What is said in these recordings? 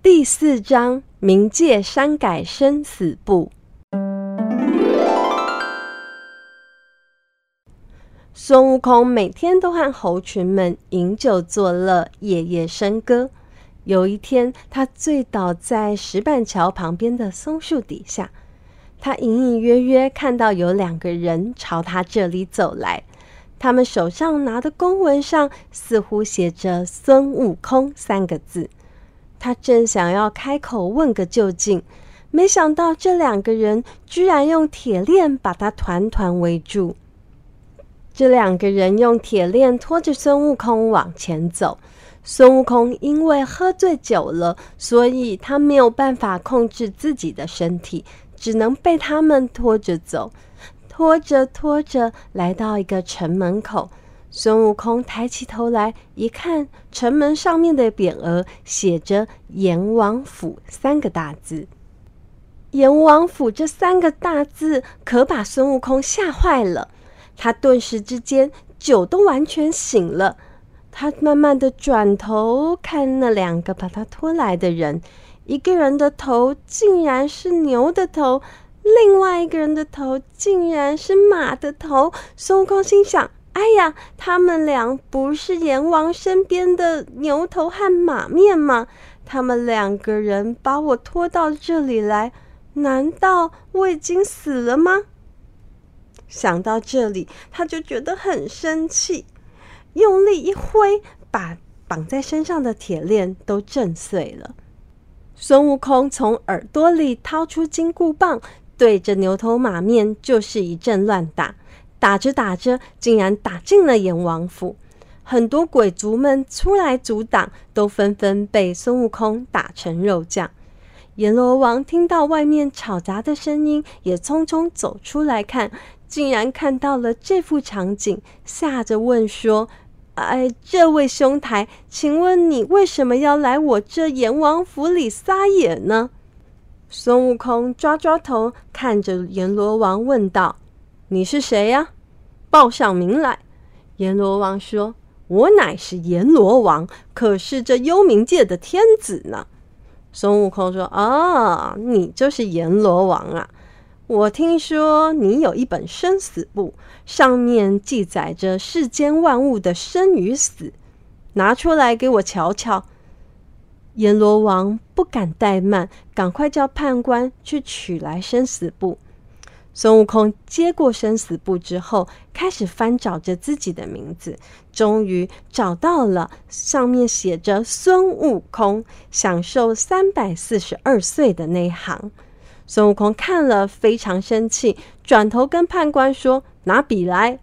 第四章：冥界删改生死簿。孙悟空每天都和猴群们饮酒作乐，夜夜笙歌。有一天，他醉倒在石板桥旁边的松树底下，他隐隐约约看到有两个人朝他这里走来，他们手上拿的公文上似乎写着“孙悟空”三个字。他正想要开口问个究竟，没想到这两个人居然用铁链把他团团围住。这两个人用铁链拖着孙悟空往前走。孙悟空因为喝醉酒了，所以他没有办法控制自己的身体，只能被他们拖着走。拖着拖着，来到一个城门口，孙悟空抬起头来一看，城门上面的匾额写着“阎王府”三个大字。阎王府这三个大字可把孙悟空吓坏了。他顿时之间酒都完全醒了，他慢慢的转头看那两个把他拖来的人，一个人的头竟然是牛的头，另外一个人的头竟然是马的头。孙悟空心想：哎呀，他们俩不是阎王身边的牛头和马面吗？他们两个人把我拖到这里来，难道我已经死了吗？想到这里，他就觉得很生气，用力一挥，把绑在身上的铁链都震碎了。孙悟空从耳朵里掏出金箍棒，对着牛头马面就是一阵乱打，打着打着，竟然打进了阎王府。很多鬼卒们出来阻挡，都纷纷被孙悟空打成肉酱。阎罗王听到外面吵杂的声音，也匆匆走出来看。竟然看到了这幅场景，吓着问说：“哎，这位兄台，请问你为什么要来我这阎王府里撒野呢？”孙悟空抓抓头，看着阎罗王问道：“你是谁呀？报上名来。”阎罗王说：“我乃是阎罗王，可是这幽冥界的天子呢。”孙悟空说：“啊，你就是阎罗王啊。”我听说你有一本生死簿，上面记载着世间万物的生与死，拿出来给我瞧瞧。阎罗王不敢怠慢，赶快叫判官去取来生死簿。孙悟空接过生死簿之后，开始翻找着自己的名字，终于找到了，上面写着“孙悟空，享受三百四十二岁”的那行。孙悟空看了非常生气，转头跟判官说：“拿笔来。”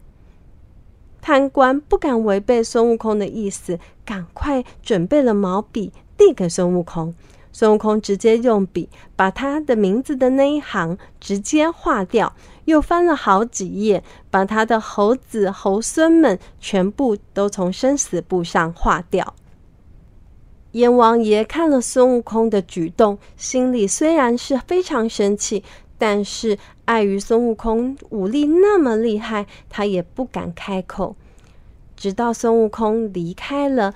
判官不敢违背孙悟空的意思，赶快准备了毛笔递给孙悟空。孙悟空直接用笔把他的名字的那一行直接划掉，又翻了好几页，把他的猴子猴孙们全部都从生死簿上划掉。阎王爷看了孙悟空的举动，心里虽然是非常生气，但是碍于孙悟空武力那么厉害，他也不敢开口。直到孙悟空离开了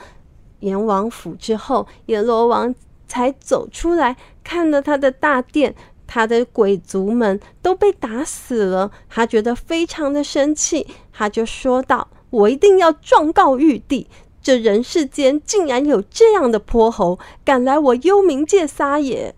阎王府之后，阎罗王才走出来，看了他的大殿，他的鬼族们都被打死了，他觉得非常的生气，他就说道：“我一定要状告玉帝。”这人世间竟然有这样的泼猴，敢来我幽冥界撒野！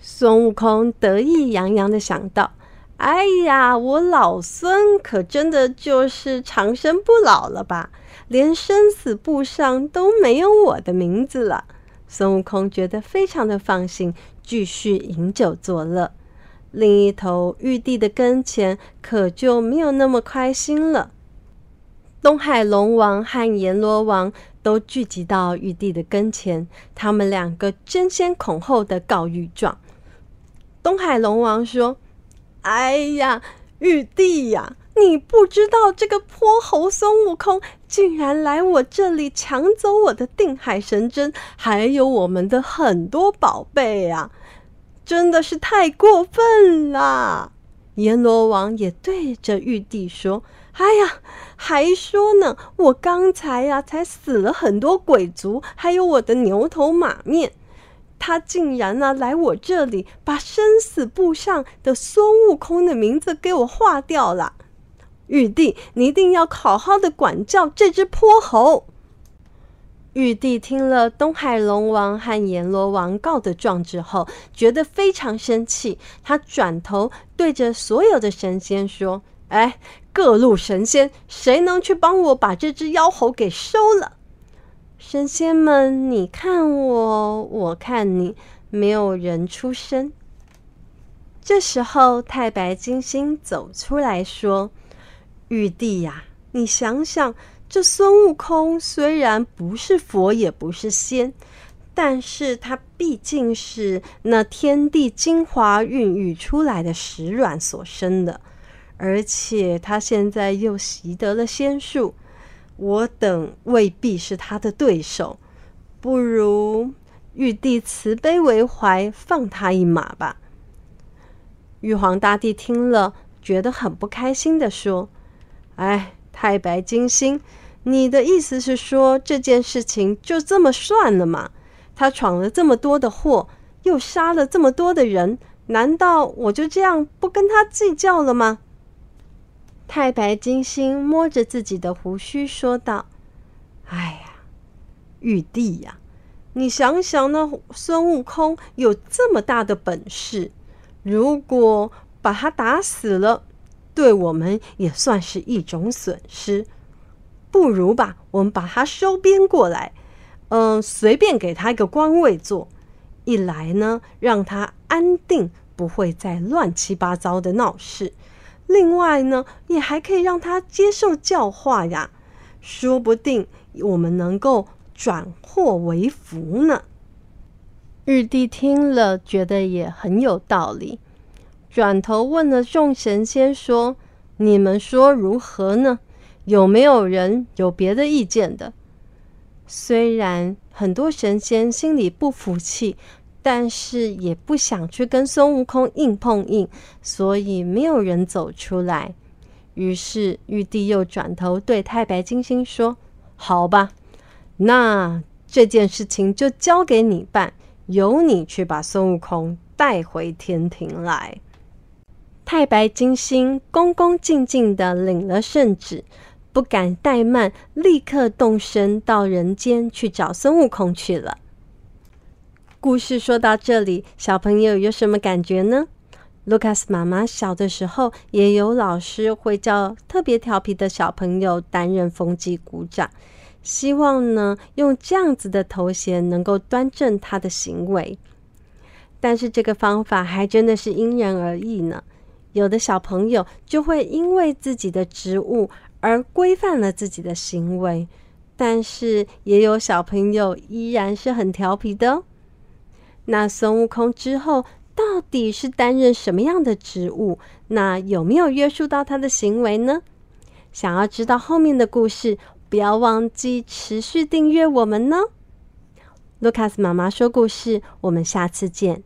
孙悟空得意洋洋的想到：“哎呀，我老孙可真的就是长生不老了吧？连生死簿上都没有我的名字了。”孙悟空觉得非常的放心，继续饮酒作乐。另一头，玉帝的跟前可就没有那么开心了。东海龙王和阎罗王都聚集到玉帝的跟前，他们两个争先恐后的告御状。东海龙王说：“哎呀，玉帝呀，你不知道这个泼猴孙悟空竟然来我这里抢走我的定海神针，还有我们的很多宝贝啊，真的是太过分了。”阎罗王也对着玉帝说。哎呀，还说呢！我刚才呀、才死了很多鬼族，还有我的牛头马面。他竟然呢、啊、来我这里，把生死簿上的孙悟空的名字给我划掉了。玉帝，你一定要好好的管教这只泼猴。玉帝听了东海龙王和阎罗王告的状之后，觉得非常生气。他转头对着所有的神仙说：“哎，各路神仙，谁能去帮我把这只妖猴给收了？”神仙们，你看我，我看你，没有人出声。这时候，太白金星走出来说：“玉帝呀，你想想。”这孙悟空虽然不是佛，也不是仙，但是他毕竟是那天地精华孕育出来的石卵所生的，而且他现在又习得了仙术，我等未必是他的对手，不如玉帝慈悲为怀，放他一马吧。玉皇大帝听了，觉得很不开心地说：“哎。”太白金星，你的意思是说这件事情就这么算了吗？他闯了这么多的祸，又杀了这么多的人，难道我就这样不跟他计较了吗？太白金星摸着自己的胡须说道：“哎呀，玉帝呀，你想想，那孙悟空有这么大的本事，如果把他打死了。”对我们也算是一种损失，不如吧，我们把他收编过来，嗯，随便给他一个官位做，一来呢，让他安定，不会再乱七八糟的闹事；另外呢，也还可以让他接受教化呀，说不定我们能够转祸为福呢。玉帝听了，觉得也很有道理。转头问了众神仙说：“你们说如何呢？有没有人有别的意见的？”虽然很多神仙心里不服气，但是也不想去跟孙悟空硬碰硬，所以没有人走出来。于是玉帝又转头对太白金星说：“好吧，那这件事情就交给你办，由你去把孙悟空带回天庭来。”太白金星恭恭敬敬的领了圣旨，不敢怠慢，立刻动身到人间去找孙悟空去了。故事说到这里，小朋友有什么感觉呢？卢卡斯妈妈小的时候也有老师会叫特别调皮的小朋友担任风纪鼓掌，希望呢用这样子的头衔能够端正他的行为。但是这个方法还真的是因人而异呢。有的小朋友就会因为自己的职务而规范了自己的行为，但是也有小朋友依然是很调皮的哦。那孙悟空之后到底是担任什么样的职务？那有没有约束到他的行为呢？想要知道后面的故事，不要忘记持续订阅我们呢。卢卡斯妈妈说故事，我们下次见。